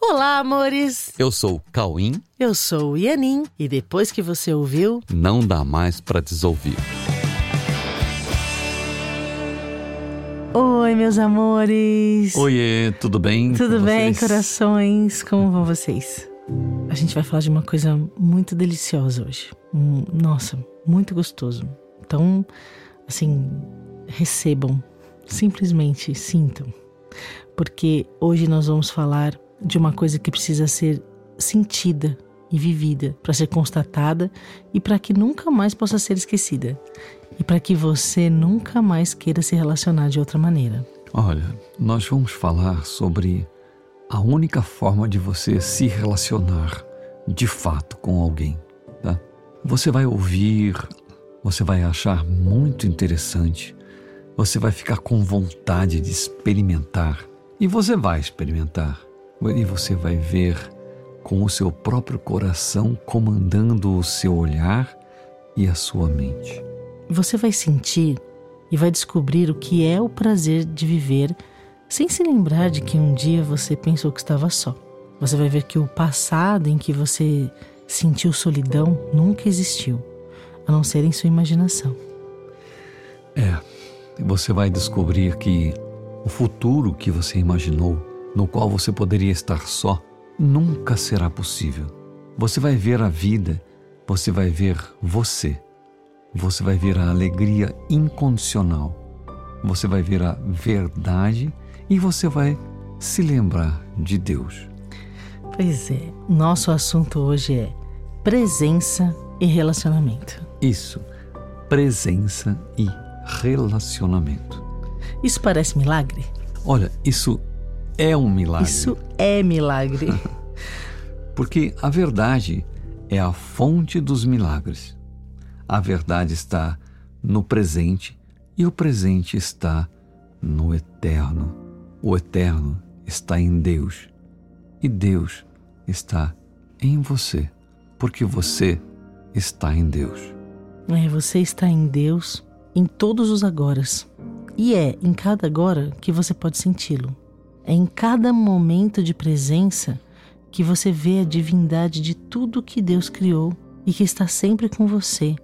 Olá, amores! Eu sou o Cauim. Eu sou o Ianin e depois que você ouviu, não dá mais para desouvir. Oi, meus amores! Oiê, tudo bem? Tudo bem, vocês? corações? Como vão vocês? A gente vai falar de uma coisa muito deliciosa hoje. Nossa, muito gostoso. Então, assim, recebam, simplesmente sintam. Porque hoje nós vamos falar de uma coisa que precisa ser sentida e vivida para ser constatada e para que nunca mais possa ser esquecida e para que você nunca mais queira se relacionar de outra maneira. Olha, nós vamos falar sobre a única forma de você se relacionar de fato com alguém, tá? Você vai ouvir, você vai achar muito interessante, você vai ficar com vontade de experimentar e você vai experimentar e você vai ver com o seu próprio coração comandando o seu olhar e a sua mente. Você vai sentir e vai descobrir o que é o prazer de viver sem se lembrar de que um dia você pensou que estava só. Você vai ver que o passado em que você sentiu solidão nunca existiu, a não ser em sua imaginação. É, você vai descobrir que o futuro que você imaginou no qual você poderia estar só, nunca será possível. Você vai ver a vida, você vai ver você, você vai ver a alegria incondicional, você vai ver a verdade e você vai se lembrar de Deus. Pois é, nosso assunto hoje é presença e relacionamento. Isso, presença e relacionamento. Isso parece milagre? Olha, isso é um milagre. Isso é milagre. Porque a verdade é a fonte dos milagres. A verdade está no presente e o presente está no eterno. O eterno está em Deus e Deus está em você, porque você está em Deus. É, você está em Deus em todos os agoras. E é em cada agora que você pode senti-lo. É em cada momento de presença que você vê a divindade de tudo que Deus criou e que está sempre com você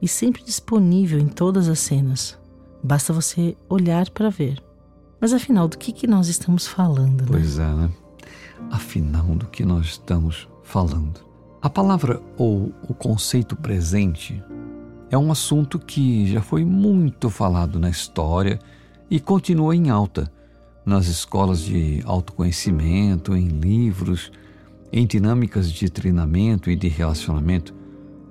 e sempre disponível em todas as cenas. Basta você olhar para ver. Mas afinal, do que, que nós estamos falando? Né? Pois é, né? Afinal, do que nós estamos falando? A palavra ou o conceito presente é um assunto que já foi muito falado na história e continua em alta nas escolas de autoconhecimento, em livros, em dinâmicas de treinamento e de relacionamento,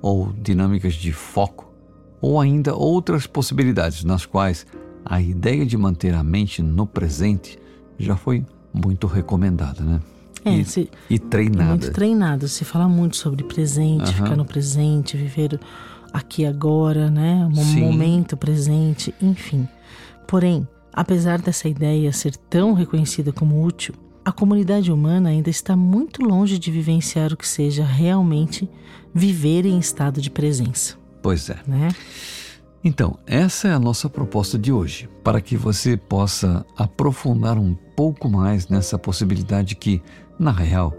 ou dinâmicas de foco, ou ainda outras possibilidades nas quais a ideia de manter a mente no presente já foi muito recomendada, né? É, e, se, e treinada. Muito treinado. Se fala muito sobre presente, uhum. ficar no presente, viver aqui agora, né? Um Sim. momento presente, enfim. Porém, Apesar dessa ideia ser tão reconhecida como útil, a comunidade humana ainda está muito longe de vivenciar o que seja realmente viver em estado de presença. Pois é. Né? Então, essa é a nossa proposta de hoje, para que você possa aprofundar um pouco mais nessa possibilidade que, na real,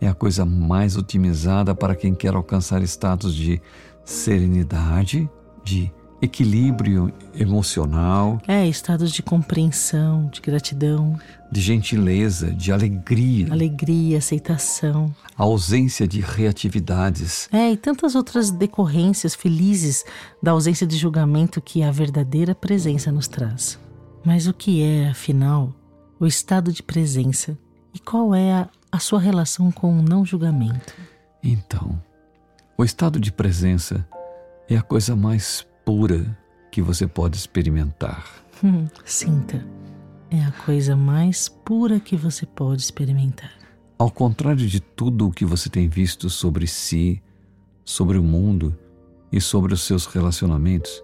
é a coisa mais otimizada para quem quer alcançar estados de serenidade, de equilíbrio emocional. É, estados de compreensão, de gratidão. De gentileza, de alegria. Alegria, aceitação. A ausência de reatividades. É, e tantas outras decorrências felizes da ausência de julgamento que a verdadeira presença nos traz. Mas o que é, afinal, o estado de presença e qual é a, a sua relação com o não julgamento? Então, o estado de presença é a coisa mais pura que você pode experimentar. Hum, sinta. É a coisa mais pura que você pode experimentar. Ao contrário de tudo o que você tem visto sobre si, sobre o mundo e sobre os seus relacionamentos,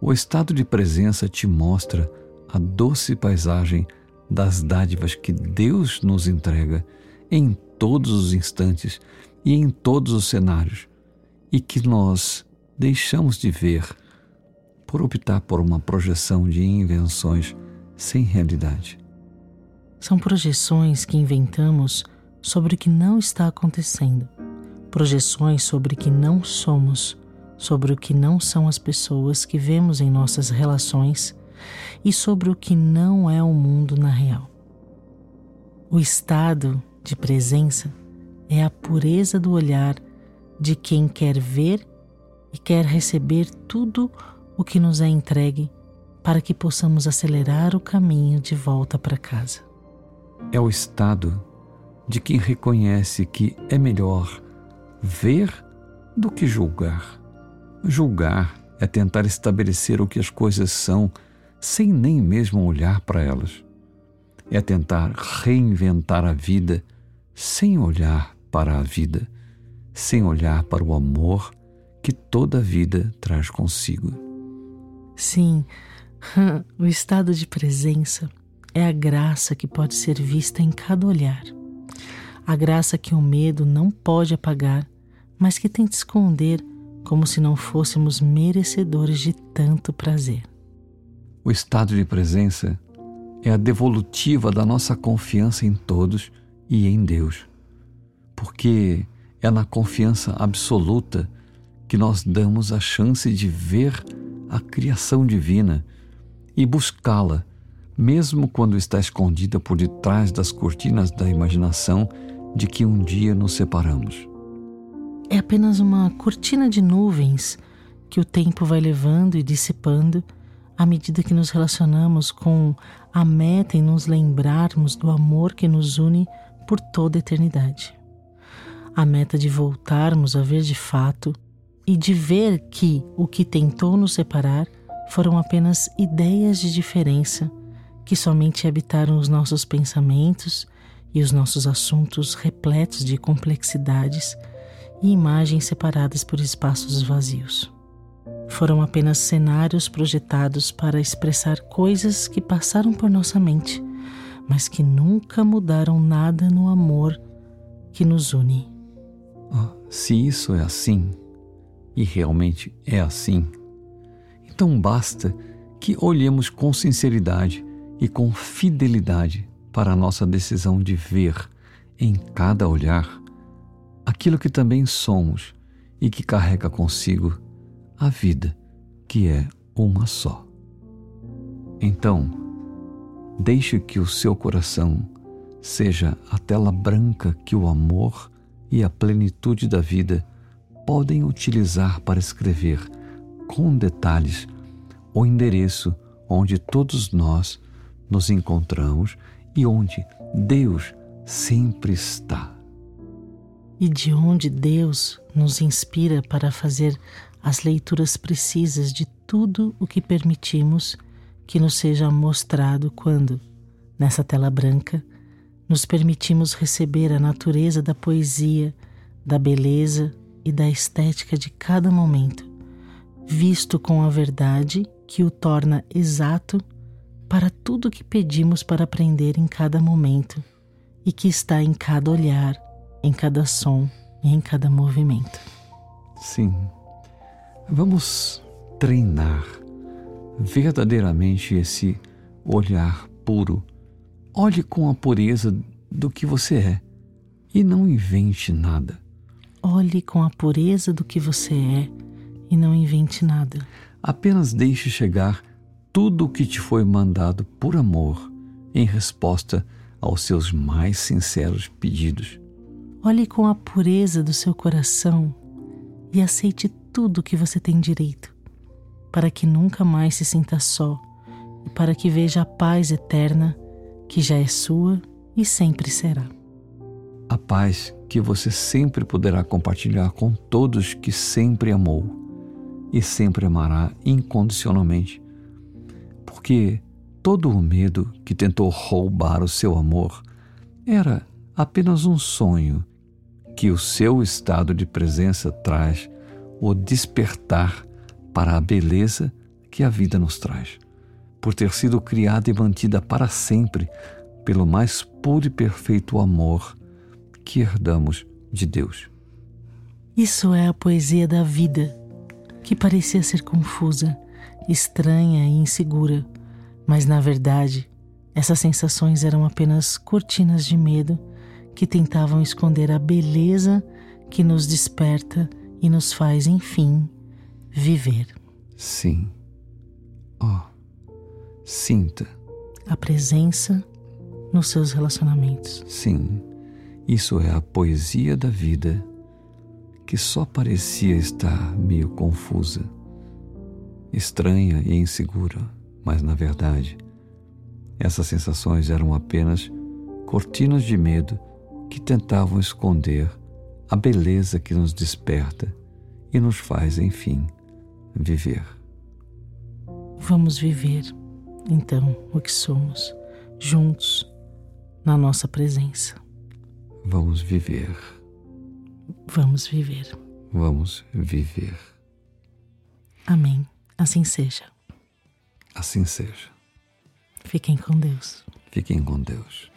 o estado de presença te mostra a doce paisagem das dádivas que Deus nos entrega em todos os instantes e em todos os cenários, e que nós deixamos de ver por optar por uma projeção de invenções sem realidade. São projeções que inventamos sobre o que não está acontecendo, projeções sobre o que não somos, sobre o que não são as pessoas que vemos em nossas relações e sobre o que não é o mundo na real. O estado de presença é a pureza do olhar de quem quer ver e quer receber tudo o que nos é entregue para que possamos acelerar o caminho de volta para casa. É o estado de quem reconhece que é melhor ver do que julgar. Julgar é tentar estabelecer o que as coisas são sem nem mesmo olhar para elas. É tentar reinventar a vida sem olhar para a vida, sem olhar para o amor que toda vida traz consigo. Sim, o estado de presença é a graça que pode ser vista em cada olhar. A graça que o medo não pode apagar, mas que tenta esconder como se não fôssemos merecedores de tanto prazer. O estado de presença é a devolutiva da nossa confiança em todos e em Deus, porque é na confiança absoluta que nós damos a chance de ver a criação divina e buscá-la, mesmo quando está escondida por detrás das cortinas da imaginação de que um dia nos separamos. É apenas uma cortina de nuvens que o tempo vai levando e dissipando à medida que nos relacionamos com a meta em nos lembrarmos do amor que nos une por toda a eternidade. A meta de voltarmos a ver de fato e de ver que o que tentou nos separar foram apenas ideias de diferença que somente habitaram os nossos pensamentos e os nossos assuntos repletos de complexidades e imagens separadas por espaços vazios foram apenas cenários projetados para expressar coisas que passaram por nossa mente, mas que nunca mudaram nada no amor que nos une. Oh, se isso é assim, e realmente é assim, então basta que olhemos com sinceridade e com fidelidade para a nossa decisão de ver em cada olhar aquilo que também somos e que carrega consigo a vida, que é uma só. Então, deixe que o seu coração seja a tela branca que o amor e a plenitude da vida podem utilizar para escrever com detalhes o endereço onde todos nós nos encontramos e onde Deus sempre está. E de onde Deus nos inspira para fazer as leituras precisas de tudo o que permitimos que nos seja mostrado quando, nessa tela branca, nos permitimos receber a natureza da poesia, da beleza e da estética de cada momento, visto com a verdade que o torna exato para tudo que pedimos para aprender em cada momento e que está em cada olhar, em cada som e em cada movimento. Sim, Vamos treinar verdadeiramente esse olhar puro. Olhe com a pureza do que você é e não invente nada. Olhe com a pureza do que você é e não invente nada. Apenas deixe chegar tudo o que te foi mandado por amor em resposta aos seus mais sinceros pedidos. Olhe com a pureza do seu coração e aceite tudo que você tem direito, para que nunca mais se sinta só e para que veja a paz eterna que já é sua e sempre será. A paz que você sempre poderá compartilhar com todos que sempre amou e sempre amará incondicionalmente, porque todo o medo que tentou roubar o seu amor era apenas um sonho que o seu estado de presença traz o despertar para a beleza que a vida nos traz, por ter sido criada e mantida para sempre pelo mais puro e perfeito amor que herdamos de Deus. Isso é a poesia da vida, que parecia ser confusa, estranha e insegura, mas na verdade essas sensações eram apenas cortinas de medo que tentavam esconder a beleza que nos desperta e nos faz, enfim, viver. Sim. Oh, sinta. A presença nos seus relacionamentos. Sim, isso é a poesia da vida que só parecia estar meio confusa, estranha e insegura, mas na verdade, essas sensações eram apenas cortinas de medo que tentavam esconder a beleza que nos desperta e nos faz, enfim, viver. Vamos viver, então, o que somos, juntos, na nossa presença. Vamos viver. Vamos viver. Vamos viver. Amém. Assim seja. Assim seja. Fiquem com Deus. Fiquem com Deus.